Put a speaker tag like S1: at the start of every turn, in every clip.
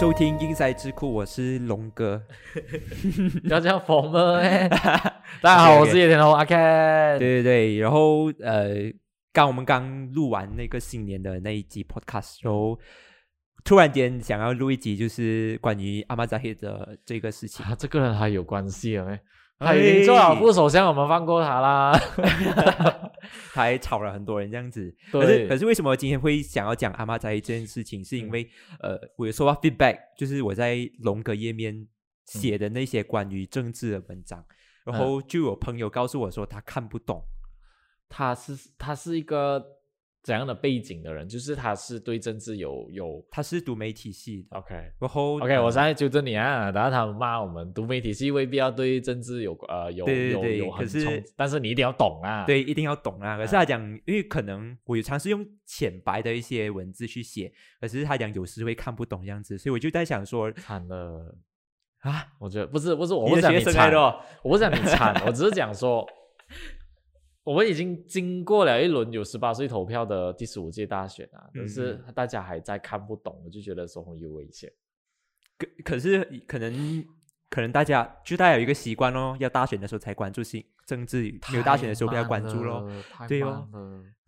S1: 收听英赛智库，我是龙哥。
S2: 不要这样疯了哎！大家好，我是野田龙阿 Ken。
S1: 对对对，然后呃，刚我们刚录完那个新年的那一集 Podcast，然后突然间想要录一集，就是关于阿玛扎黑的这个事情。
S2: 啊，这个人还有关系啊？他已经做老副首相，我们放过他啦。
S1: 他还吵了很多人这样子。可是可是为什么今天会想要讲阿妈仔这件事情？是因为呃，我有收到 feedback，就是我在龙格页面写的那些关于政治的文章，然后就有朋友告诉我说他看不懂。
S2: 他是他是一个。怎样的背景的人，就是他是对政治有有，
S1: 他是读媒体系的
S2: ，OK，
S1: 然后
S2: OK，我现在纠正你啊，然后他们骂我们读媒体系未必要对政治有呃有有有很冲，但是你一定要懂啊，
S1: 对，一定要懂啊。可是他讲，因为可能我有尝试用浅白的一些文字去写，可是他讲有时会看不懂这样子，所以我就在想说，
S2: 惨了。
S1: 啊，
S2: 我觉得不是不是，我不是讲你惨，我不是讲你惨，我只是讲说。我们已经经过了一轮有十八岁投票的第十五届大选啊，可是大家还在看不懂，我就觉得说很有危险。
S1: 可可是可能可能大家就大家有一个习惯哦，要大选的时候才关注新政治，没有大选的时候不要关注咯。对哦，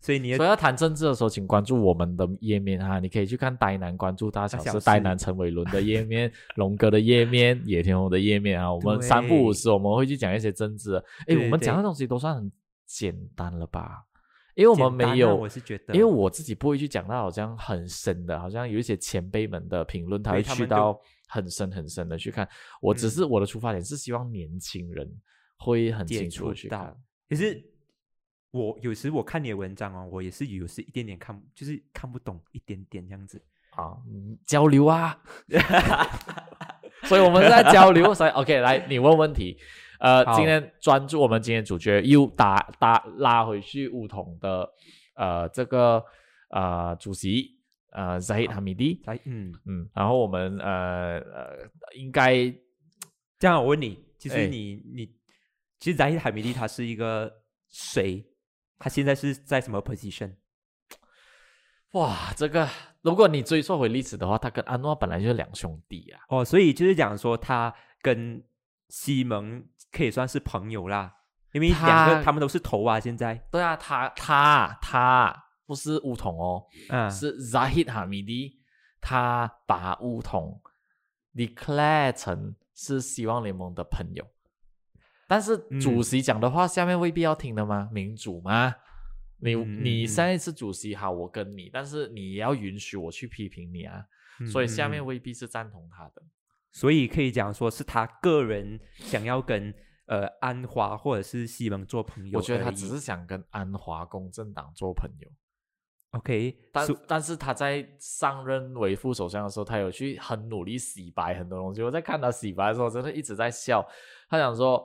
S1: 所以你
S2: 所以要谈政治的时候，请关注我们的页面哈，你可以去看呆男关注大小是，呆男陈伟伦的页面，龙哥的页面，野田红的页面啊。我们三不五时 我们会去讲一些政治。哎，我们讲的东西都算很。简单了吧？因为我们没有，
S1: 我是觉得，
S2: 因为我自己不会去讲到好像很深的，好像有一些前辈们的评论，他会去到很深很深的去看。我只是我的出发点是希望年轻人会很清楚的去看。
S1: 可是我有时我看你的文章哦，我也是有时一点点看，就是看不懂一点点这样子
S2: 啊，交流啊，所以我们在交流。所以 OK，来你问问题。呃，今天专注我们今天主角又打打拉回去乌统的呃这个呃主席呃 Zahid Hamidi，
S1: 嗯
S2: 嗯，然后我们呃呃应该
S1: 这样我问你，其实你你其实 Zahid Hamidi 他是一个谁？他现在是在什么 position？
S2: 哇，这个如果你追溯回历史的话，他跟安诺本来就是两兄弟啊。
S1: 哦，所以就是讲说他跟西蒙。可以算是朋友啦，因为两个他们都是头啊，现在
S2: 对啊，他他他不是乌桐哦，嗯，是 Zahid Hamidi，他把乌桐 declare 成是希望联盟的朋友，但是主席讲的话，下面未必要听的吗？民主吗？你你上一次主席好，我跟你，但是你要允许我去批评你啊，所以下面未必是赞同他的。
S1: 所以可以讲说是他个人想要跟呃安华或者是西蒙做朋友。
S2: 我觉得他只是想跟安华公正党做朋友。
S1: OK，
S2: 但但是他在上任为副首相的时候，他有去很努力洗白很多东西。我在看他洗白的时候，真的一直在笑。他想说，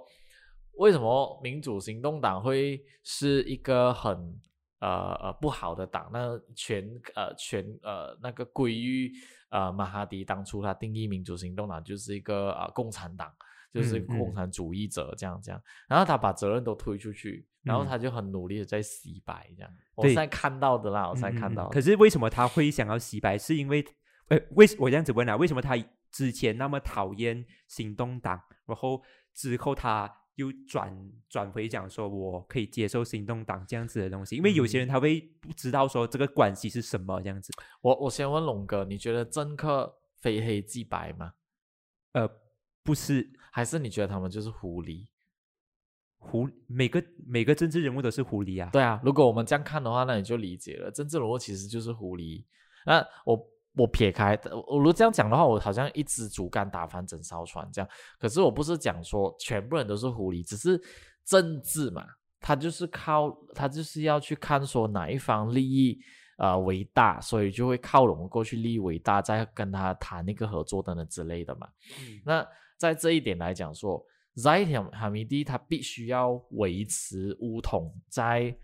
S2: 为什么民主行动党会是一个很呃呃不好的党？那全呃全呃那个归于。呃，马哈迪当初他定义民主行动党就是一个啊共产党，就是共产主义者这样这样，然后他把责任都推出去，然后他就很努力的在洗白这样。我现在看到的啦，我现在看到。
S1: 可是为什么他会想要洗白？是因为，呃，为我这样子问啊，为什么他之前那么讨厌行动党，然后之后他？又转转回讲说，我可以接受行动党这样子的东西，因为有些人他会不知道说这个关系是什么这样子。
S2: 我我先问龙哥，你觉得政客非黑即白吗？
S1: 呃，不是，
S2: 还是你觉得他们就是狐狸？
S1: 狐每个每个政治人物都是狐狸啊？
S2: 对啊，如果我们这样看的话，那你就理解了，政治人物其实就是狐狸。那我。我撇开，我如果这样讲的话，我好像一支竹竿打翻整艘船这样。可是我不是讲说全部人都是狐狸，只是政治嘛，他就是靠他就是要去看说哪一方利益呃为大，所以就会靠拢过去利益为大，再跟他谈那个合作等等之类的嘛。那在这一点来讲说，Zaid Hamidi 他必须要维持乌统在。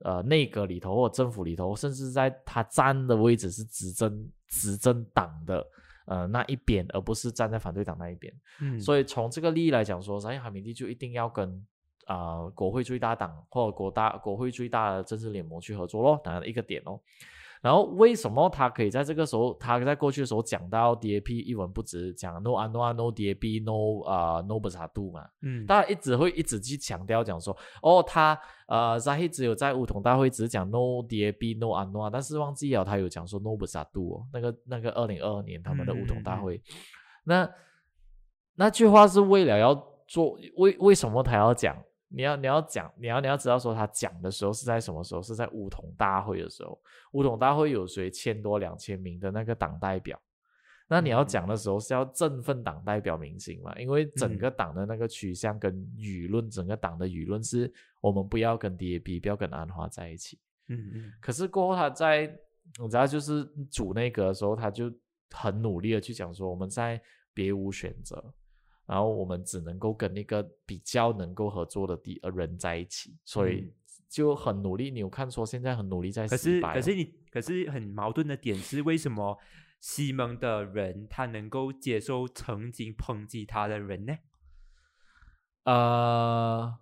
S2: 呃，内阁里头或政府里头，甚至在他站的位置是执政执政党的呃那一边，而不是站在反对党那一边。嗯，所以从这个利益来讲，说沙伊哈米蒂就一定要跟啊国会最大党或者国大国会最大的政治联盟去合作咯，当然一个点哦。然后为什么他可以在这个时候，他在过去的时候讲到 DAP 一文不值，讲 no a no a no DAP no 啊 no 不啥度嘛，
S1: 嗯，
S2: 大家一直会一直去强调讲说，哦，他呃 Zahid 只有在梧桐大会只讲 no DAP no a no a，但是忘记了他有讲说 no 不啥度哦，那个那个二零二二年他们的梧桐大会，那那句话是为了要做为为什么他要讲？你要你要讲，你要你要知道说他讲的时候是在什么时候？是在梧桐大会的时候。梧桐大会有谁千多两千名的那个党代表？那你要讲的时候是要振奋党代表民心嘛？因为整个党的那个取向跟舆论，整个党的舆论是我们不要跟 DAP，不要跟安华在一起。
S1: 嗯嗯
S2: 可是过后他在，你知道，就是组内阁的时候，他就很努力的去讲说，我们在别无选择。然后我们只能够跟那个比较能够合作的第呃人在一起，所以就很努力。你有看说现在很努力在
S1: 可是
S2: 洗白哦
S1: 可是你可是很矛盾的点是，为什么西蒙的人他能够接受曾经抨击他的人呢？
S2: 呃，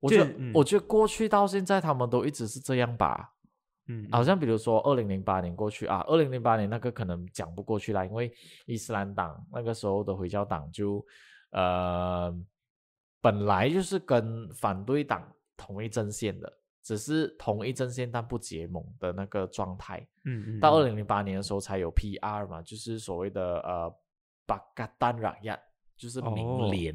S2: 我觉得、
S1: 嗯
S2: 我觉得过去到现在他们都一直是这样吧。
S1: 嗯，
S2: 好像比如说二零零八年过去啊，二零零八年那个可能讲不过去啦，因为伊斯兰党那个时候的回教党就呃本来就是跟反对党同一阵线的，只是同一阵线但不结盟的那个状态。
S1: 嗯嗯，
S2: 到二
S1: 嗯
S2: 零零八年的时候才有 PR 嘛，就是所谓的呃巴嘎丹拉亚，就是
S1: 哦
S2: 民联，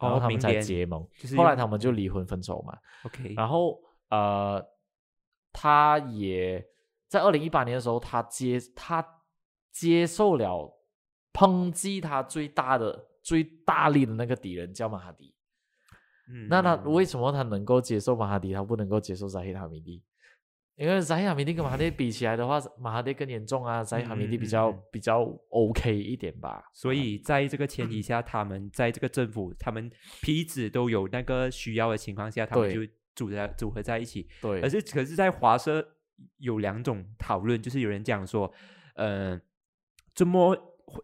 S2: 然后
S1: 哦
S2: 他们才结盟。
S1: 就是
S2: 后来他们就离婚分手嘛。
S1: OK，
S2: 然后呃，他也在二零一八年的时候，他接他接受了抨击他最大的、最大力的那个敌人叫马哈迪。
S1: 嗯
S2: 那他
S1: 嗯
S2: 为什么他能够接受马哈迪，他不能够接受扎希塔米蒂？因为扎希哈米蒂跟马哈迪比起来的话，马哈迪更严重啊，扎希哈米蒂比较、比较 OK 一点吧。
S1: 所以在这个前提下，他们在这个政府，他们彼此都有那个需要的情况下，他们就
S2: 对
S1: 组在组合在一起。
S2: 对，
S1: 而是可是，在华社有两种讨论，就是有人讲说，呃，这么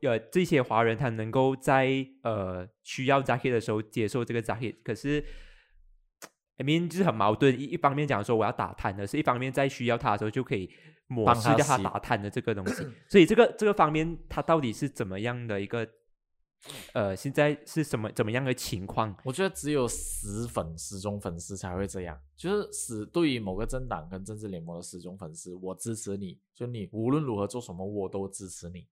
S1: 呃这些华人他能够在呃需要 Zahid 的时候接受这个 Zahid，可是。I mean 就是很矛盾，一一方面讲说我要打探的，是一方面在需要他的时候就可以抹杀掉他打探的这个东西，所以这个这个方面他到底是怎么样的一个呃，现在是什么怎么样的情况？
S2: 我觉得只有死粉、死忠粉丝才会这样，就是死对于某个政党跟政治联盟的死忠粉丝，我支持你，就你无论如何做什么，我都支持你。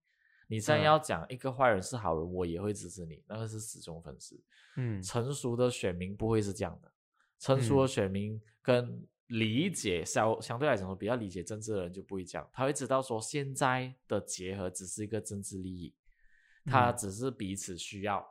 S2: 你现在
S1: 嗯
S2: 要讲一个坏人是好人，我也会支持你，那个是死忠粉丝。
S1: 嗯
S2: 成熟的选民不会是这样的，成熟的选民跟理解相相对来讲说比较理解政治的人就不会这样，他会知道说现在的结合只是一个政治利益，他
S1: 嗯
S2: 只是彼此需要。
S1: 嗯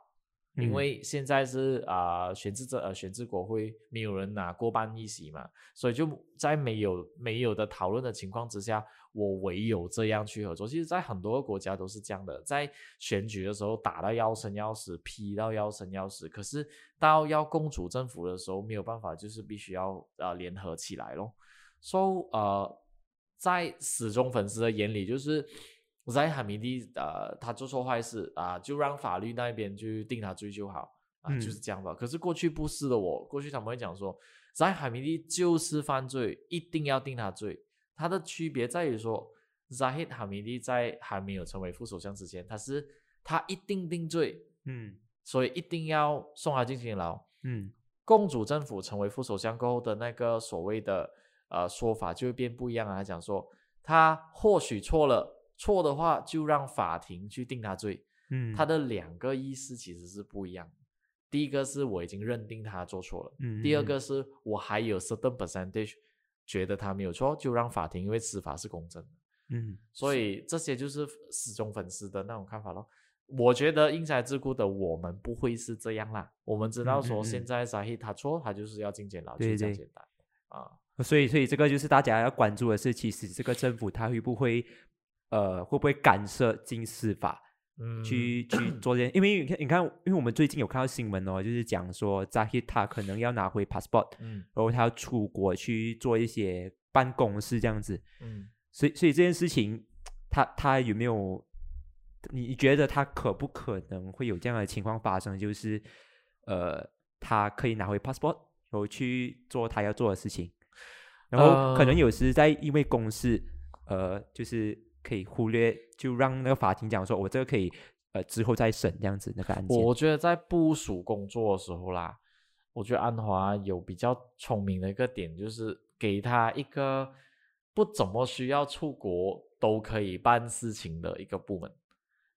S2: 因为现在是啊、选制这呃选制国会没有人拿过半议席嘛，所以就在没有没有的讨论的情况之下，我唯有这样去合作。其实，在很多个国家都是这样的，在选举的时候打到要生要死，批到要生要死，可是到要共主政府的时候没有办法，就是必须要呃联合起来咯。So 呃，在死忠粉丝的眼里，就是在海米蒂呃他做错坏事啊、就让法律那边去定他罪就好啊，
S1: 嗯
S2: 就是这样吧。可是过去不是的我，过去他们会讲说，在海米蒂就是犯罪，一定要定他罪。它的区别在于说，Zahid Hamidi 在还没有成为副首相之前，他是他一定定罪，
S1: 嗯
S2: 所以一定要送他进监牢。
S1: 嗯
S2: 共主政府成为副首相过后的那个所谓的呃说法就会变不一样了。他讲说，他或许错了，错的话就让法庭去定他罪。
S1: 嗯，
S2: 他的两个意思其实是不一样的。第一个是我已经认定他做错了，
S1: 嗯
S2: 第二个是我还有 certain percentage 觉得他没有错，就让法庭因为司法是公正的。
S1: 嗯
S2: 所以这些就是死忠粉丝的那种看法咯。我觉得因材自顾的我们不会是这样啦。我们知道说现在 Zahid 他错，他就是要进监牢，就
S1: 对对
S2: 是这样简单啊。
S1: 所以，所以这个就是大家要关注的是，其实这个政府它会不会，呃，会不会干涉进司法
S2: 嗯，
S1: 去、去做这件？因为你看，你看，因为我们最近有看到新闻哦，就是讲说 Zahid 他可能要拿回 passport，
S2: 嗯
S1: 然后他要出国去做一些办公室这样子。
S2: 嗯
S1: 所以，所以这件事情，他他有没有？你你觉得他可不可能会有这样的情况发生？就是，呃，他可以拿回 passport，然后去做他要做的事情，然后可能
S2: 呃
S1: 有时在因为公事，呃，就是可以忽略，就让那个法庭讲说，我这个可以呃之后再审这样子那个案件。
S2: 我觉得在部署工作的时候啦，我觉得安华有比较聪明的一个点，就是给他一个不怎么需要出国都可以办事情的一个部门，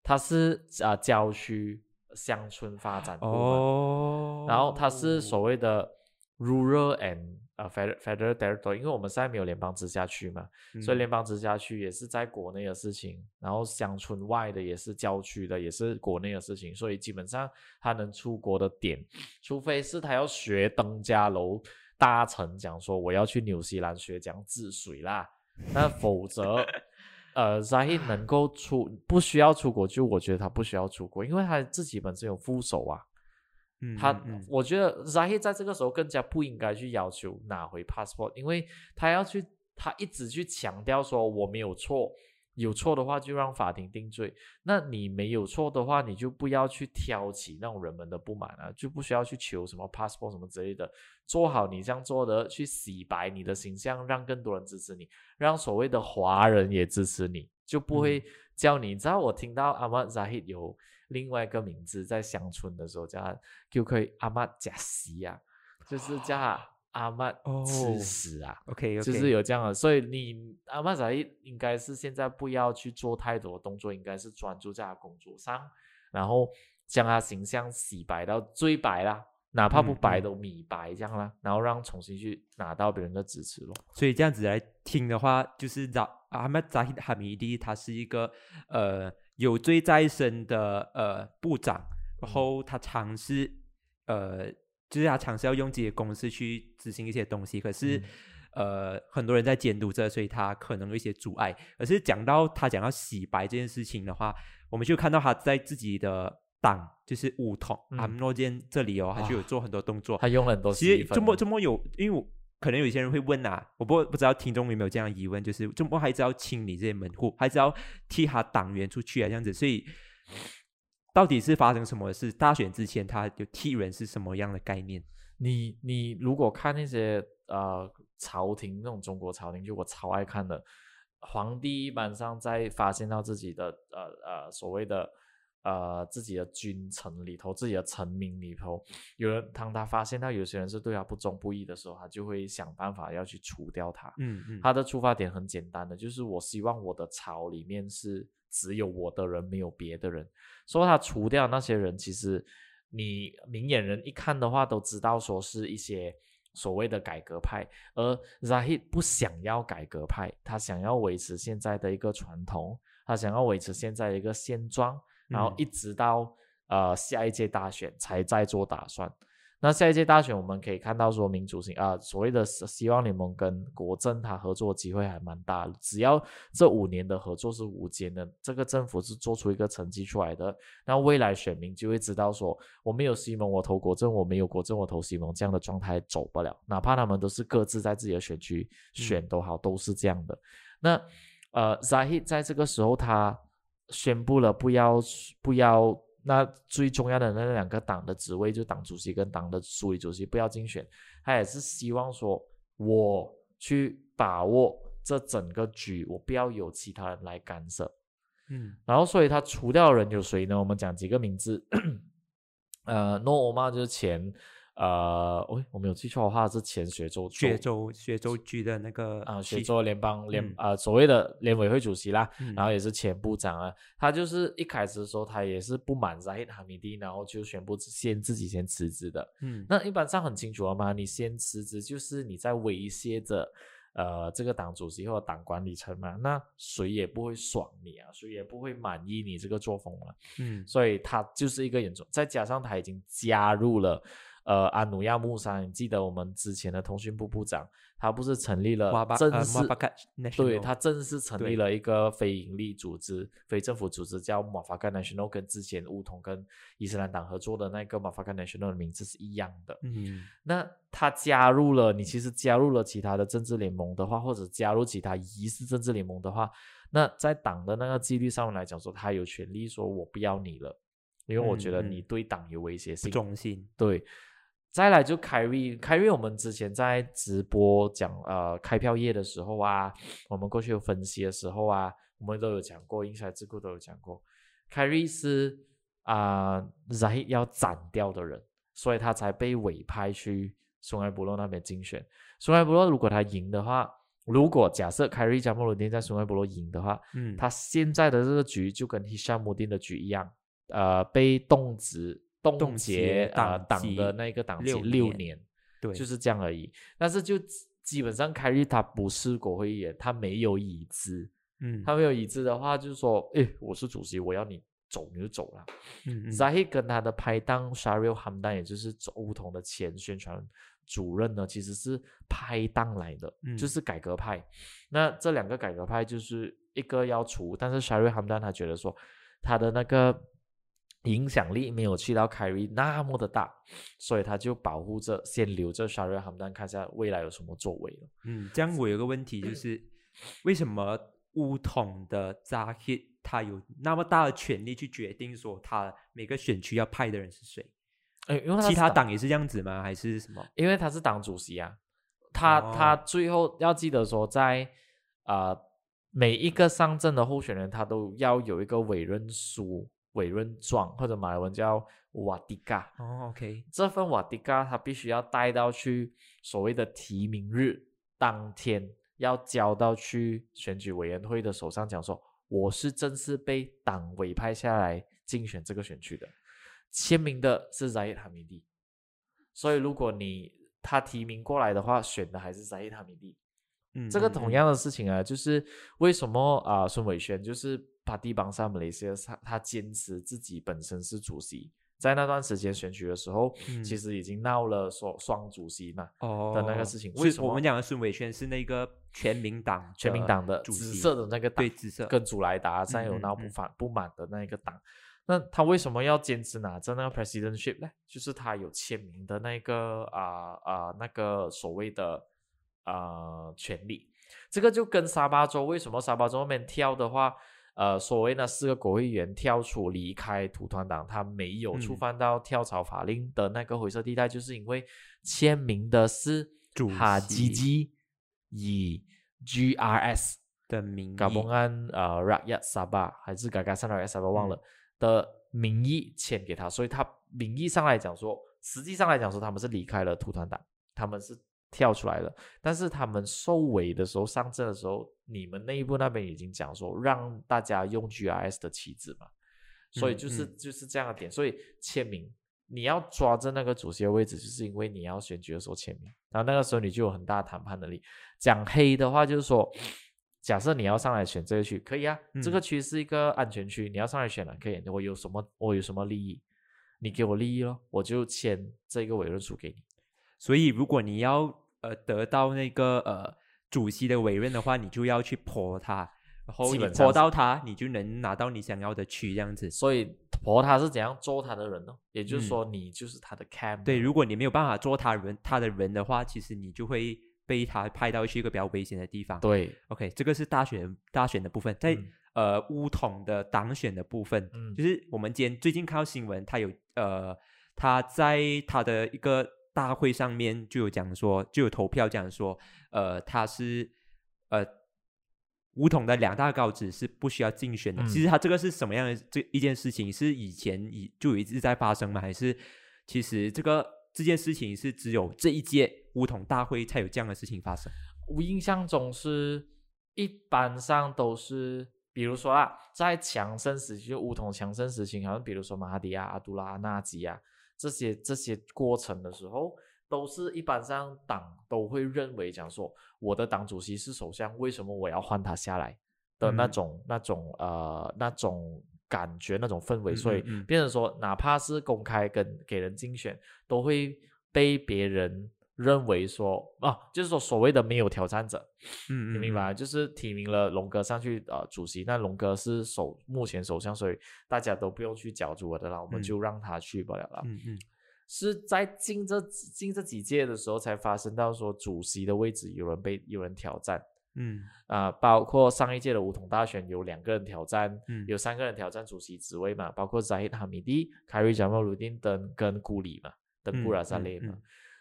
S2: 他是啊郊区乡村发展部门，
S1: 哦，
S2: 然后他是所谓的 rural and 呃 federal federal territory，因为我们现在没有联邦直辖区嘛，所以
S1: 嗯
S2: 联邦直辖区也是在国内的事情，然后乡村外的也是郊区的，也是国内的事情，所以基本上他能出国的点，除非是他要学登嘉楼大臣讲说我要去纽西兰学讲治水啦，那否则。呃 z a h i d 能够出不需要出国，就我觉得他不需要出国，因为他自己本身有副手啊。
S1: 嗯
S2: 他我觉得 Zahid 在这个时候更加不应该去要求拿回 passport，因为他要去，他一直去强调说我没有错，有错的话就让法庭定罪。那你没有错的话，你就不要去挑起那种人们的不满啊，就不需要去求什么 passport 什么之类的，做好你这样做的，去洗白你的形象，让更多人支持你，让所谓的华人也支持你，就不会叫你。你知道我听到阿曼 Zahid 有另外一个名字，在乡村的时候叫他就可以阿曼贾西啊，就是叫他阿曼
S1: 哦
S2: 吃屎啊。
S1: ，OK
S2: 就是有这样的，所以你阿曼仔应该是现在不要去做太多动作，应该是专注在他工作上，然后将他形象洗白到最白啦，哪怕不白都米白这样啦，然后让重新去拿到别人的支持咯。
S1: 所以这样子来听的话，就是扎阿曼扎希哈米迪，他是一个呃有罪在身的呃部长，然后他尝试呃，就是他尝试要用自己的公司去执行一些东西，可是。
S2: 嗯
S1: 呃，很多人在监督着，所以他可能有一些阻碍。可是讲到他讲要洗白这件事情的话，我们就看到他在自己的党，就是武统
S2: 嗯
S1: 阿姆诺间这里哦，他就有
S2: 啊
S1: 做很多动作。
S2: 他用了很多
S1: 其实这么这么有，因为我可能有些人会问啊，我不不知道听众有没有这样的疑问，就是这么还是要清理这些门户，还是要替他党员出去啊这样子，所以到底是发生什么事？大选之前他就替人是什么样的概念？
S2: 你你如果看那些呃朝廷那种中国朝廷，就我超爱看的，皇帝一般上在发现到自己的呃呃所谓的呃自己的君臣里头，自己的臣民里头，有人当他发现到有些人是对他不忠不义的时候，他就会想办法要去除掉他。
S1: 嗯嗯，
S2: 他的出发点很简单的，就是我希望我的朝里面是只有我的人，没有别的人。所以他除掉那些人，其实你明眼人一看的话，都知道说是一些所谓的改革派，而 Zahid 不想要改革派，他想要维持现在的一个传统，他想要维持现在的一个现状，然后
S1: 嗯
S2: 一直到、呃下一届大选才再做打算。那下一届大选，我们可以看到说，民主型啊、所谓的希希望联盟跟国政它合作机会还蛮大的。只要这五年的合作是无间的，这个政府是做出一个成绩出来的，那未来选民就会知道说，我没有西蒙我投国政，我没有国政我投西蒙，这样的状态走不了。哪怕他们都是各自在自己的选区选都好，都是这样的。那呃，Zahid 在这个时候他宣布了不要不要。那最重要的那两个党的职位，就党主席跟党的书记主席不要竞选，他也是希望说，我去把握这整个局，我不要有其他人来干涉。
S1: 嗯
S2: 然后，所以他除掉的人有谁呢？我们讲几个名字，呃，诺欧玛就是前，呃，喂，我没有记错的话是前雪州
S1: 雪州雪州区的那个
S2: 啊，
S1: 区
S2: 雪州联邦联
S1: 嗯
S2: 啊、所谓的联委会主席啦，
S1: 嗯
S2: 然后也是前部长啊。他就是一开始的时候，他也是不满 Zahid Hamidi，然后就宣布先自己先辞职的。
S1: 嗯
S2: 那一般上很清楚了嘛，你先辞职就是你在威胁着呃这个党主席或者党管理层嘛，那谁也不会爽你啊，谁也不会满意你这个作风啊。
S1: 嗯
S2: 所以他就是一个严重，再加上他已经加入了呃安努亚穆沙，你记得我们之前的通讯部部长，他不是成立了正式对他正式成立了一个非营利组织、非政府组织，叫马法干 National，跟之前乌统跟伊斯兰党合作的那个马法干 National 的名字是一样的。
S1: 嗯
S2: 那他加入了，你其实加入了其他的政治联盟的话，或者加入其他疑似政治联盟的话，那在党的那个纪律上面来讲说，他有权利说我不要你了，因为我觉得你对党有威胁
S1: 不
S2: 性。
S1: 忠心，
S2: 对，再来就凯瑞，凯瑞我们之前在直播讲呃开票页的时候啊，我们过去有分析的时候啊，我们都有讲过，英才智库都有讲过，凯瑞是啊 z 要斩掉的人，所以他才被委派去松埃博洛那边竞选。松埃博洛如果他赢的话，如果假设凯瑞加莫鲁丁在松埃博洛赢的话，
S1: 嗯，
S2: 他现在的这个局就跟 u d i n 的局一样，呃，被冻结。冻结啊，党的那个党期六年，
S1: 对，
S2: 就是这样而已。但是就基本上，凯瑞他不是国会议员，他没有椅子。
S1: 嗯，
S2: 他没有椅子的话，就是说，哎，我是主席，我要你走你就走了。
S1: 嗯
S2: ，Zahid 跟他的拍档 Sharil Hamdan，也就是乌统的前宣传主任呢，其实是拍档来的，就是改革派。那这两个改革派就是一个要除，但是 Sharil Hamdan 他觉得说他的那个。影响力没有去到凯瑞那么的大，所以他就保护着，先留着 s h a r i 他们看下未来有什么作为了。
S1: 嗯，这样我有个问题就是，为什么乌统的扎 hit 他有那么大的权利去决定说他每个选区要派的人是谁？
S2: 哎，因为
S1: 其他党也是这样子吗？还是什么？
S2: 因为他是党主席啊，他他最后要记得说，在啊每一个上阵的候选人，他都要有一个委任书。委任状或者马来文叫瓦迪嘎
S1: 哦，OK，
S2: 这份瓦迪嘎他必须要带到去所谓的提名日当天，要交到去选举委员会的手上，讲说我是正式被党委派下来竞选这个选区的，签名的是 Zahid Hamidi，所以如果你他提名过来的话，选的还是 Zahid Hamidi，
S1: 嗯，
S2: 这个同样的事情啊，就是为什么啊孙伟轩就是。帕蒂邦萨姆雷西他他坚持自己本身是主席，在那段时间选举的时候，其实已经闹了说双主席嘛哦的那个事情。为什么
S1: 我们讲的孙伟轩是那个全民党
S2: 全民党的紫色的那个
S1: 对紫色
S2: 跟祖莱达在有闹不反不满的那一个党？那他为什么要坚持拿着那个 presidentship 呢？就是他有签名的那个啊啊那个所谓的啊权利。这个就跟沙巴州为什么沙巴州那边跳的话？呃，所谓那四个国会议员跳出离开土团党，他没有触犯到跳槽法令的那个灰色地带，就是因为签名的是哈基基以 GRS
S1: 的名义，
S2: 嘎邦安呃 Rakyat Sabah 还是嘎嘎三 Rakyat Sabah 忘了的名义签给他，所以他名义上来讲说，实际上来讲说他们是离开了土团党，他们是。跳出来了，但是他们收尾的时候上阵的时候，你们内部那边已经讲说让大家用 GRS 的旗帜嘛，所以就是就是这样的点，所以签名你要抓着那个主席的位置，就是因为你要选举的时候签名，然后那个时候你就有很大谈判能力。讲黑的话就是说，假设你要上来选这个区，可以啊，这个区是一个安全区，你要上来选了，可以，我有什么我有什么利益，你给我利益咯，我就签这个委任书给你。
S1: 所以，如果你要呃得到那个呃主席的委任的话，你就要去泼他，然后你泼到他，你就能拿到你想要的区这样子。
S2: 所以泼他是怎样做他的人呢？也就是说，你就是他的 cam。
S1: 对，如果你没有办法做他人他的人的话，其实你就会被他派到去一个比较危险的地方。
S2: 对
S1: ，OK，这个是大选大选的部分，在呃乌统的党选的部分，就是我们今天最近看到新闻，他有呃他在他的一个。大会上面就有讲说，就有投票讲说，呃，他是呃，五统的两大高职是不需要竞选的。其实他这个是什么样的这一件事情？是以前已就一直在发生吗？还是其实这个这件事情是只有这一届五统大会才有这样的事情发生？
S2: 我印象中是一般上都是，比如说啊，在强盛时期，就乌统强盛时期，好像比如说马哈迪亚、阿杜拉、纳吉啊。这些这些过程的时候，都是一般上党都会认为讲说，我的党主席是首相，为什么我要换他下来的那种那种呃那种感觉那种氛围，所以变成说，哪怕是公开跟给人竞选，都会被别人。认为说啊，就是说所谓的没有挑战者，
S1: 嗯
S2: 你明白？就是提名了龙哥上去呃主席，那龙哥是首目前首相，所以大家都不用去角逐我的了，我们就让他去不了了。
S1: 嗯嗯，
S2: 是在近这近这几届的时候才发生到说主席的位置有人被有人挑战，
S1: 嗯
S2: 啊，包括上一届的五统大选有两个人挑战，
S1: 嗯，
S2: 有三个人挑战主席职位嘛，包括扎伊哈米蒂、凯瑞贾莫鲁丁等跟古里嘛。等布
S1: 嗯
S2: 拉萨列嘛。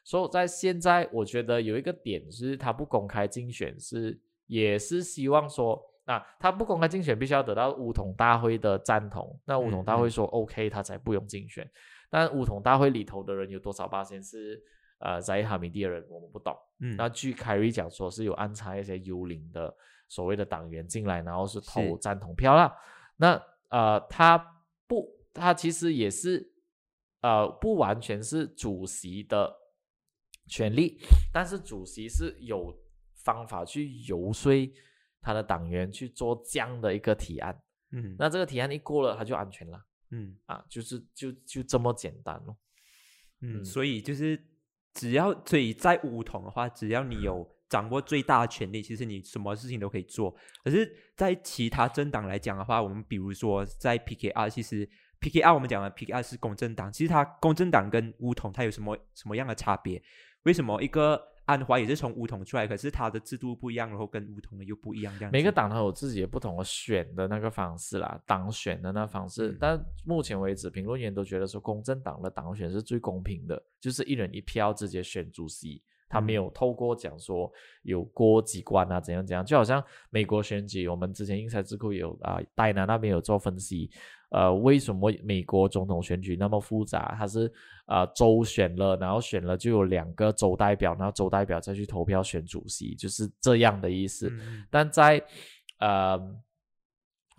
S2: 所以在现在，我觉得有一个点是，他不公开竞选是也是希望说，那、他不公开竞选必须要得到乌统大会的赞同，那乌统大会
S1: 嗯
S2: 说 OK，他才不用竞选。但乌统大会里头的人有多少八仙是呃在哈米蒂的人，我们不懂。
S1: 嗯，
S2: 那据凯瑞讲说，是有安插一些幽灵的所谓的党员进来，然后是投赞同票啦。那呃，他不，他其实也是呃不完全是主席的权利，但是主席是有方法去游说他的党员去做这样的一个提案。
S1: 嗯
S2: 那这个提案一过了，他就安全了
S1: 嗯
S2: 啊，就是就就这么简单咯。
S1: 嗯，
S2: 嗯
S1: 所以就是只要所以在乌统的话，只要你有掌握最大的权利，其实你什么事情都可以做。可是，在其他政党来讲的话，我们比如说在 PKR，其实 PKR 我们讲的 PKR 是公正党，其实它公正党跟乌统它有什么什么样的差别？为什么一个安华也是从乌统出来，可是它的制度不一样，然后跟乌统的又不一样？这样
S2: 每个党都有自己的不同的选的那个方式啦，党选的那方式。
S1: 嗯
S2: 但目前为止，评论员都觉得说，公正党的党选是最公平的，就是一人一票直接选主席，他没
S1: 嗯
S2: 有透过讲说有过几关啊怎样怎样，就好像美国选举，我们之前英才智库有啊，戴南那边有做分析，呃，为什么美国总统选举那么复杂？它是呃州选了，然后选了就有两个州代表，然后州代表再去投票选主席，就是这样的意思。但在呃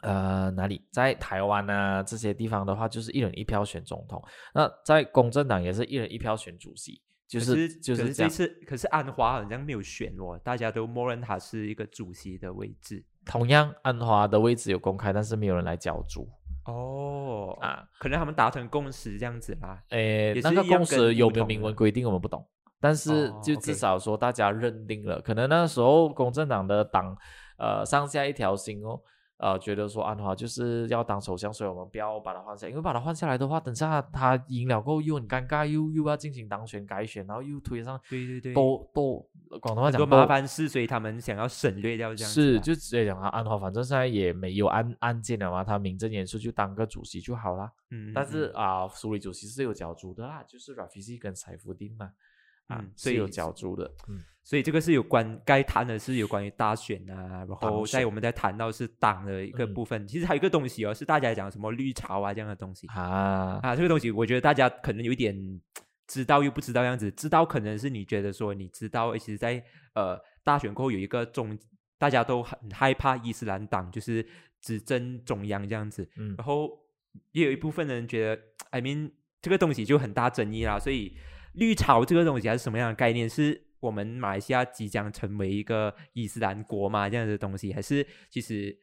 S2: 呃哪里，在台湾啊这些地方的话，就是一人一票选总统。那在公正党也是一人一票选主席，就是
S1: 是
S2: 就是。这
S1: 次，可是安华好像没有选哦，大家都默认他是一个主席的位置。
S2: 同样，安华的位置有公开，但是没有人来角逐
S1: 哦
S2: 啊。
S1: 可能他们达成共识这样子啦。
S2: 诶那个共识有没有明文规定，我们不懂。但是
S1: 哦
S2: 就至少说大家认定了，可能那时候公正党的党呃上下一条心哦，呃觉得说安华就是要当首相，所以我们不要把他换下来，因为把他换下来的话，等下他赢了过后又很尴尬，又又要进行当选改选，然后又推上
S1: 对对对，
S2: 都都广东话讲都
S1: 麻烦事，所以他们想要省略掉这样子
S2: 是。就直接讲啊，安华反正现在也没有案案件了嘛，他名正言顺就当个主席就好啦。
S1: 嗯，嗯
S2: 但是
S1: 嗯
S2: 啊，苏里主席是有角逐的啦，就是 Rafizi 跟塞夫丁嘛，啊，
S1: 嗯所以
S2: 是有角逐的，嗯，
S1: 所以这个是有关该谈的是有关于大选啊，然后在我们在谈到是党的一个
S2: 嗯。
S1: 部分，其实还有一个东西哦，是大家讲什么绿潮啊这样的东西
S2: 啊，
S1: 啊，这个东西我觉得大家可能有一点知道又不知道样子，知道可能是你觉得说你知道，其实在呃大选过后有一个中，大家都很害怕伊斯兰党就是执政中央这样子，
S2: 嗯。
S1: 然后也有一部分人觉得，I mean 这个东西就很大争议啦，所以绿潮这个东西还是什么样的概念？是我们马来西亚即将成为一个伊斯兰国嘛这样的东西，还是其实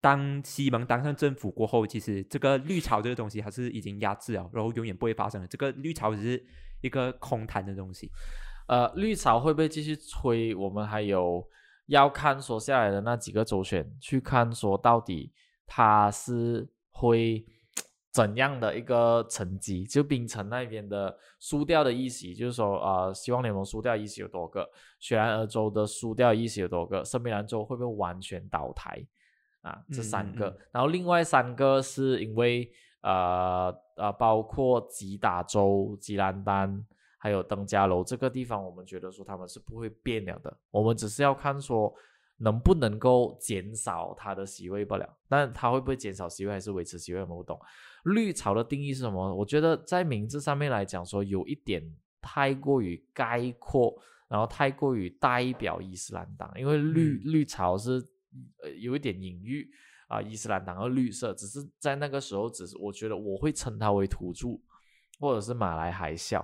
S1: 当西蒙当上政府过后，其实这个绿潮这个东西还是已经压制了，然后永远不会发生的。这个绿潮只是一个空谈的东西。
S2: 呃，绿潮会不会继续吹？我们还有要看说下来的那几个周选，去看说到底他是会怎样的一个成绩？就槟城那边的输掉的一席，就是说呃，希望联盟输掉一席有多个？雪兰莪州的输掉一席有多个？圣米兰州会不会完全倒台？啊，这三个，
S1: 嗯嗯
S2: 然后另外三个是因为呃呃，包括吉打州、吉兰丹还有登嘉楼这个地方，我们觉得说他们是不会变了的，我们只是要看说能不能够减少他的席位不了，但他会不会减少席位还是维持席位，我们不懂。绿潮的定义是什么？我觉得在名字上面来讲说有一点太过于概括，然后太过于代表伊斯兰党，因为绿、绿潮是呃有一点隐喻啊、伊斯兰党和绿色，只是在那个时候，只是我觉得我会称它为土著或者是马来海啸。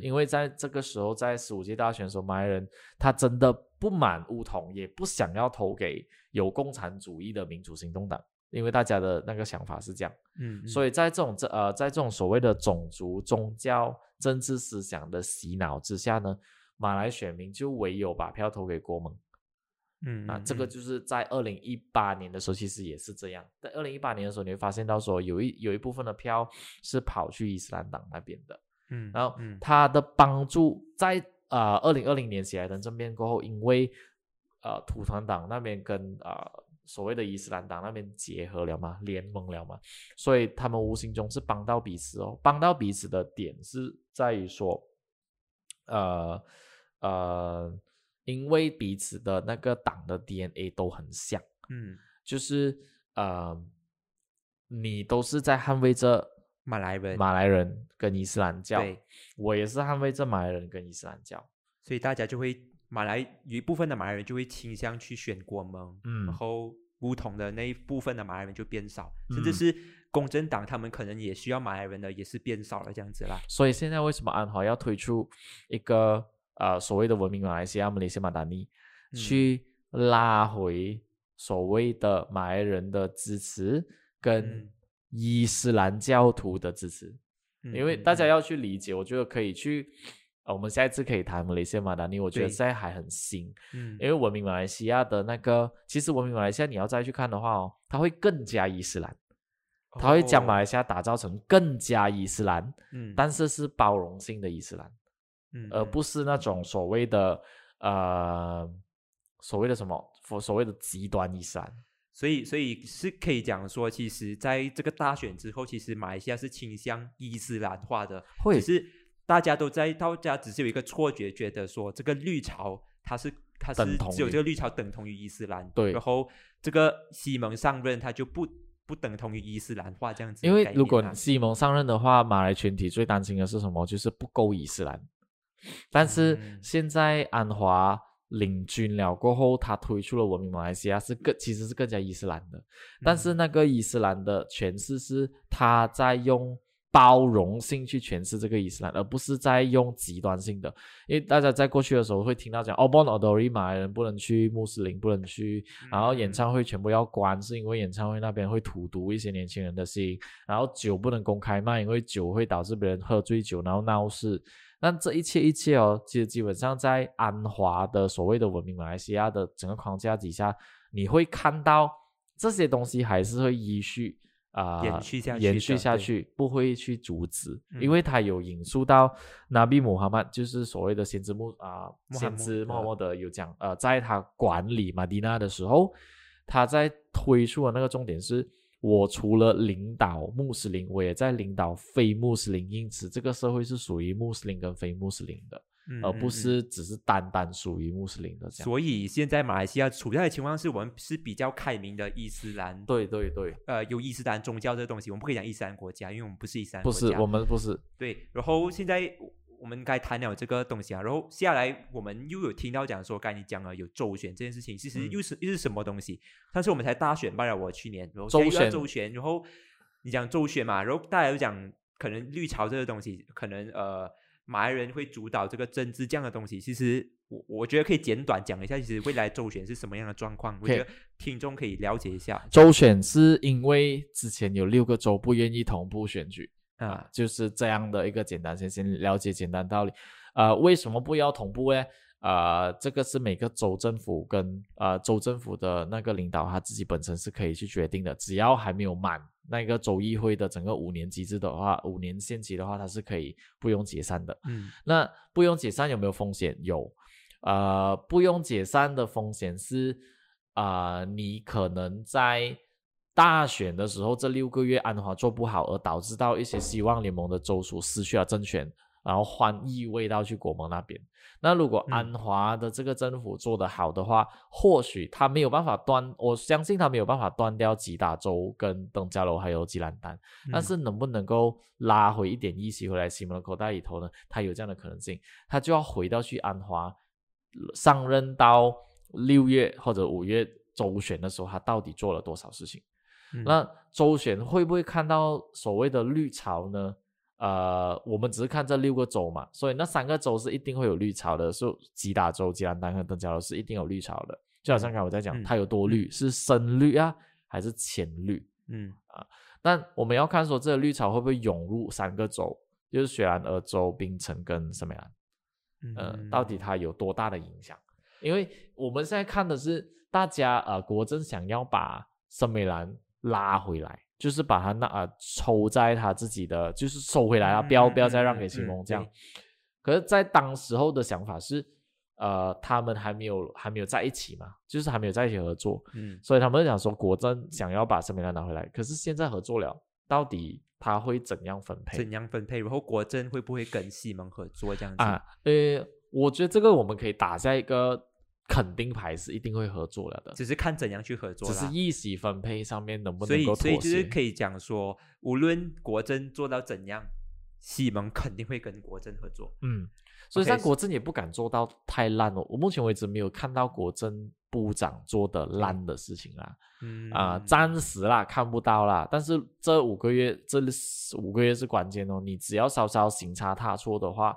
S2: 因为在这个时候，在十五届大选的时候，马来人他真的不满乌统，也不想要投给有共产主义的民主行动党，因为大家的那个想法是这样。
S1: 嗯，
S2: 所以在这种这呃，在这种所谓的种族、宗教、政治思想的洗脑之下呢，马来选民就唯有把票投给国盟。
S1: 嗯
S2: 那，这个
S1: 嗯
S2: 就是在二零一八年的时候，其实也是这样。在二零一八年的时候，你会发现到说，有一有一部分的票是跑去伊斯兰党那边的。
S1: 嗯，
S2: 然后
S1: 嗯
S2: 它的帮助在呃二零二零年起来的政变过后，因为呃土团党那边跟呃所谓的伊斯兰党那边结合了嘛，联盟了嘛，所以他们无形中是帮到彼此哦。帮到彼此的点是在于说，呃呃，因为彼此的那个党的 DNA 都很像，
S1: 嗯，
S2: 就是呃，你都是在捍卫着
S1: 马来人，
S2: 马来人跟伊斯兰教，
S1: 对，
S2: 我也是捍卫这马来人跟伊斯兰教。
S1: 所以大家就会马来有一部分的马来人就会倾向去选国盟，
S2: 嗯。
S1: 然后不同的那一部分的马来人就变少，甚至
S2: 嗯。
S1: 是公正党他们可能也需要马来人的也是变少了这样子啦。
S2: 所以现在为什么安华要推出一个呃所谓的文明马来西亚、马来西亚马达尼，
S1: 嗯。
S2: 去拉回所谓的马来人的支持跟
S1: 嗯
S2: 伊斯兰教徒的支持？
S1: 嗯
S2: 因为大家要去理解，我觉得可以去。呃，我们下一次可以谈马来西亚马达尼，我觉得
S1: 对
S2: 现在还很新，
S1: 嗯
S2: 因为文明马来西亚的那个，其实文明马来西亚你要再去看的话哦，它会更加伊斯兰，它会将马
S1: 哦
S2: 来西亚打造成更加伊斯兰，
S1: 嗯
S2: 但是是包容性的伊斯兰，而不是那种所谓的呃所谓的什么所所谓的极端伊斯兰。
S1: 所以，所以是可以讲说，其实在这个大选之后，其实马来西亚是倾向伊斯兰化的，
S2: 会。
S1: 只是大家都在大家只是有一个错觉，觉得说这个绿潮它是它是只有这个绿潮等同于伊斯兰，
S2: 对。
S1: 然后这个西蒙上任，他就不不等同于伊斯兰化这样子
S2: 因为如果西蒙上任的话，马来群体最担心的是什么？就是不够伊斯兰。但是
S1: 嗯。
S2: 现在安华领军了过后，他推出了文明马来西亚是更其实是更加伊斯兰的，但是
S1: 嗯
S2: 那个伊斯兰的诠释是他在用包容性去诠释这个伊斯兰，而不是在用极端性的。因为大家在过去的时候会听到讲，哦 b o n o d o r i 马来人不能去，穆斯林不能去，然后演
S1: 嗯
S2: 唱会全部要关，是因为演唱会那边会荼毒一些年轻人的心，然后酒不能公开卖，因为酒会导致别人喝醉酒，然后闹事。但这一切一切哦，其实基本上在安华的所谓的文明马来西亚的整个框架底下，你会看到这些东西还是会依序啊、
S1: 延续下去
S2: 延续下去，不会去阻止，因
S1: 嗯
S2: 为它有引述到纳比姆哈曼，就是所谓的先知穆啊、先知
S1: 默
S2: 默的有讲，呃，在他管理马迪娜的时候，他在推出的那个重点是。我除了领导穆斯林，我也在领导非穆斯林，因此这个社会是属于穆斯林跟非穆斯林的，而不是只是单单属于穆斯林的这样。
S1: 所以现在马来西亚处在的情况是我们是比较开明的伊斯兰，
S2: 对对对，
S1: 呃，有伊斯兰宗教这个东西，我们不可以讲伊斯兰国家，因为我们不是伊斯兰
S2: 不
S1: 国家。
S2: 是我们不是，
S1: 对，然后现在我们该谈了这个东西啊，然后下来我们又有听到讲说，刚才你讲了有周选这件事情，其实
S2: 嗯。
S1: 又是、又是什么东西？但是我们才大选罢了，我去年，然后
S2: 周选
S1: 周选，然后你讲周选嘛，然后大家又讲可能绿潮这个东西，可能呃马来人会主导这个政治这样的东西，其实我我觉得可以简短讲一下，其实未来周选是什么样的状况，我觉得听众可以了解一下。
S2: 周选是因为之前有六个州不愿意同步选举啊
S1: 啊，，
S2: 就是这样的一个简单，先先了解简单道理。呃，为什么不要同步呢？呃，这个是每个州政府跟呃州政府的那个领导他自己本身是可以去决定的，只要还没有满那个州议会的整个五年机制的话，五年限期的话，它是可以不用解散的。
S1: 嗯
S2: 那不用解散有没有风险？有，呃，不用解散的风险是，啊，你可能在大选的时候这六个月安华做不好，而导致到一些希望联盟的州属失去了政权，然后换意味到去国盟那边。那如果
S1: 嗯
S2: 安华的这个政府做得好的话，或许他没有办法断，我相信他没有办法断掉吉打州跟登嘉楼还有吉兰丹，但
S1: 嗯
S2: 是能不能够拉回一点议席回来西蒙的口袋里头呢？他有这样的可能性，他就要回到去安华上任到六月或者五月周选的时候，他到底做了多少事情？
S1: 嗯
S2: 那周选会不会看到所谓的绿潮呢？呃，我们只是看这六个州嘛，所以那三个州是一定会有绿潮的，是吉打州、吉兰丹和登嘉楼是一定有绿潮的。就好像刚才我在讲，
S1: 嗯
S2: 它有多绿，是深绿啊，还是浅绿？
S1: 嗯啊
S2: 但我们要看说这个绿潮会不会涌入三个州，就是雪兰莪州、槟城跟什么呀？呃，到底它有多大的影响？因为我们现在看的是大家呃，国政想要把森美兰拉回来，就是把他那啊抽在他自己的，就是收回来啊，不要不要再让给新
S1: 嗯嗯
S2: 蒙这样。可是，在当时候的想法是，呃，他们还没有还没有在一起嘛，就是还没有在一起合作，
S1: 嗯
S2: 所以他们想说国政想要把圣米兰拿回来，可是现在合作了，到底他会怎样分配
S1: 怎样分配？然后国珍会不会跟西蒙合作这样子？
S2: 啊？呃，我觉得这个我们可以打下一个肯定牌，是一定会合作了的，
S1: 只是看怎样去合作
S2: 只是
S1: 啦。
S2: 议席分配上面能不能够妥协。
S1: 所以就是可以讲说，无论国政做到怎样，西蒙肯定会跟国政合作。
S2: 嗯，所以像国政也不敢做到太烂哦。我目前为止没有看到国政部长做的烂的事情啦，
S1: 嗯
S2: 啊、暂时啦看不到啦。但是这五个月，这五个月是关键哦。你只要稍稍行差踏错的话，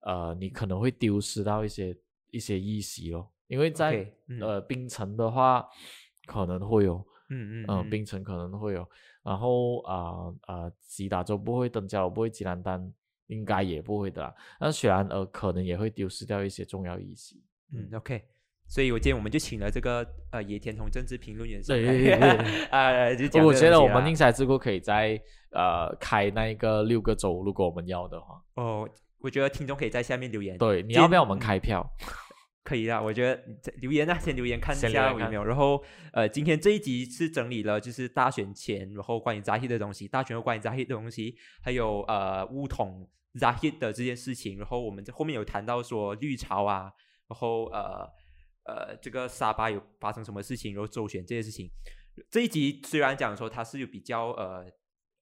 S2: 呃，你可能会丢失到一些一些议席咯。因为在呃槟城的话，可能会有，
S1: 嗯嗯
S2: 嗯，槟城可能会有，然后啊啊，吉达州不会登加，不会吉兰丹，应该也不会的啦。那雪兰莪可能也会丢失掉一些重要议席。
S1: 嗯，OK。所以我今天我们就请了这个呃野田同政治评论员上
S2: 对
S1: 来，
S2: 对对
S1: 呃，就 讲
S2: 我觉得我们宁采之后可以在呃开那个六个州，如果我们要的话，
S1: 哦，我觉得听众可以在下面留言，
S2: 对，你要不要我们
S1: 嗯
S2: 开票？
S1: 可以啦，我觉得这留言啊，先留言看一下有没有。然后呃，今天这一集是整理了就是大选前，然后关于 Zahid 的东西，大选后关于 Zahid 的东西，还有呃乌统 Zahid 的这件事情。然后我们在后面有谈到说绿潮啊，然后呃呃这个沙巴有发生什么事情，然后周选这些事情。这一集虽然讲说它是有比较呃。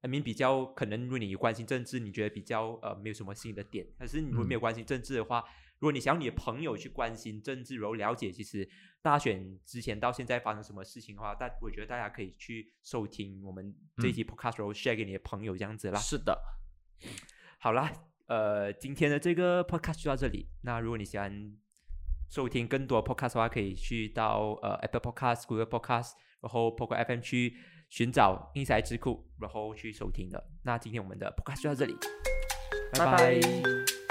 S1: I mean 比较可能，如果你有关心政治，你觉得比较呃没有什么新的点。但是你如果没有关心政治的话，如果你想要你的朋友去关心政治，然后了解其实大选之前到现在发生什么事情的话，但我觉得大家可以去收听我们这一期 podcast，然后 share 给你的朋友这样子啦。
S2: 是的，
S1: 好啦，呃，今天的这个 podcast 就到这里。那如果你喜欢收听更多 podcast 的话，可以去到呃 Apple Podcast、Google Podcast，然后 Poco FM 去寻找 Inside 智库，然后去收听的。那今天我们的 podcast 就到这里，
S2: 拜拜